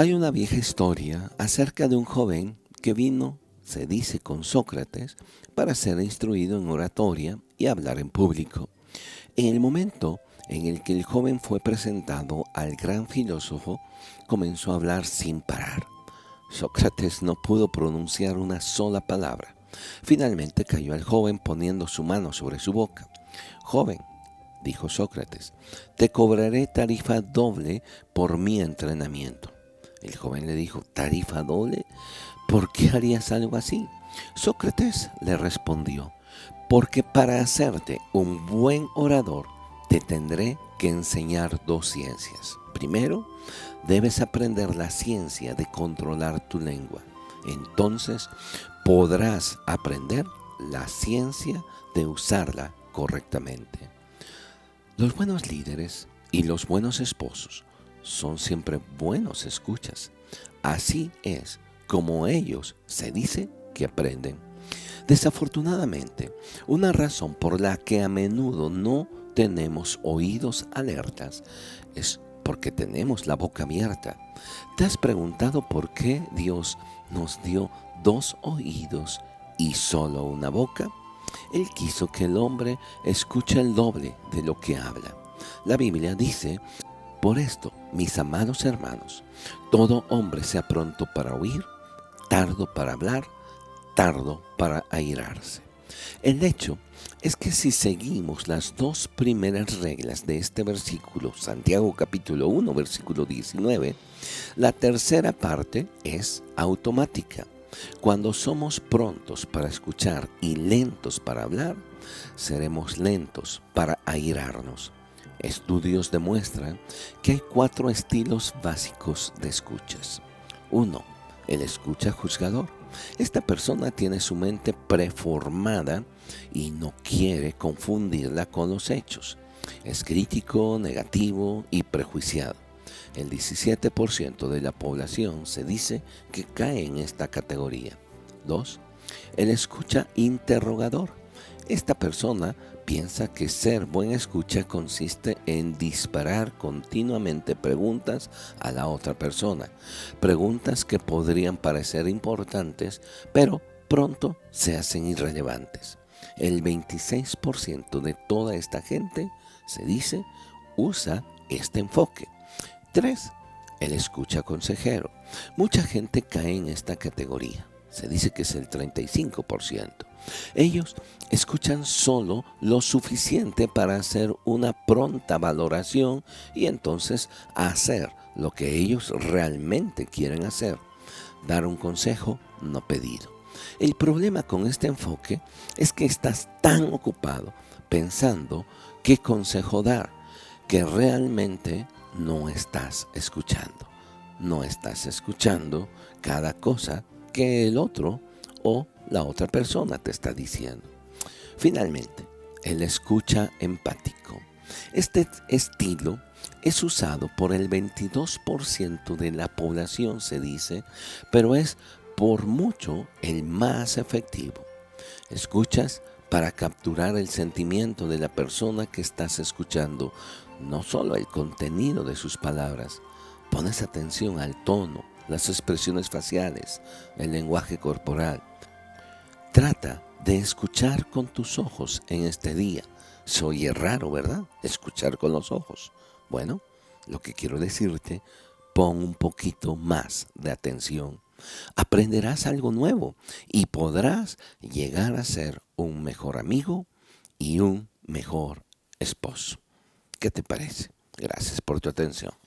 Hay una vieja historia acerca de un joven que vino, se dice, con Sócrates para ser instruido en oratoria y hablar en público. En el momento en el que el joven fue presentado al gran filósofo, comenzó a hablar sin parar. Sócrates no pudo pronunciar una sola palabra. Finalmente cayó el joven poniendo su mano sobre su boca. Joven, dijo Sócrates, te cobraré tarifa doble por mi entrenamiento. El joven le dijo, ¿tarifa doble? ¿Por qué harías algo así? Sócrates le respondió, porque para hacerte un buen orador te tendré que enseñar dos ciencias. Primero, debes aprender la ciencia de controlar tu lengua. Entonces podrás aprender la ciencia de usarla correctamente. Los buenos líderes y los buenos esposos son siempre buenos escuchas. Así es como ellos se dice que aprenden. Desafortunadamente, una razón por la que a menudo no tenemos oídos alertas es porque tenemos la boca abierta. ¿Te has preguntado por qué Dios nos dio dos oídos y solo una boca? Él quiso que el hombre escuche el doble de lo que habla. La Biblia dice por esto, mis amados hermanos, todo hombre sea pronto para oír, tardo para hablar, tardo para airarse. El hecho es que si seguimos las dos primeras reglas de este versículo, Santiago capítulo 1, versículo 19, la tercera parte es automática. Cuando somos prontos para escuchar y lentos para hablar, seremos lentos para airarnos. Estudios demuestran que hay cuatro estilos básicos de escuchas. Uno, el escucha juzgador. Esta persona tiene su mente preformada y no quiere confundirla con los hechos. Es crítico, negativo y prejuiciado. El 17% de la población se dice que cae en esta categoría. 2. El escucha interrogador. Esta persona piensa que ser buen escucha consiste en disparar continuamente preguntas a la otra persona, preguntas que podrían parecer importantes, pero pronto se hacen irrelevantes. El 26% de toda esta gente, se dice, usa este enfoque. 3. El escucha consejero. Mucha gente cae en esta categoría. Se dice que es el 35%. Ellos escuchan solo lo suficiente para hacer una pronta valoración y entonces hacer lo que ellos realmente quieren hacer, dar un consejo no pedido. El problema con este enfoque es que estás tan ocupado pensando qué consejo dar que realmente no estás escuchando. No estás escuchando cada cosa que el otro o la otra persona te está diciendo. Finalmente, el escucha empático. Este estilo es usado por el 22% de la población, se dice, pero es por mucho el más efectivo. Escuchas para capturar el sentimiento de la persona que estás escuchando, no solo el contenido de sus palabras. Pones atención al tono, las expresiones faciales, el lenguaje corporal. Trata de escuchar con tus ojos en este día. Se oye raro, ¿verdad? Escuchar con los ojos. Bueno, lo que quiero decirte, pon un poquito más de atención. Aprenderás algo nuevo y podrás llegar a ser un mejor amigo y un mejor esposo. ¿Qué te parece? Gracias por tu atención.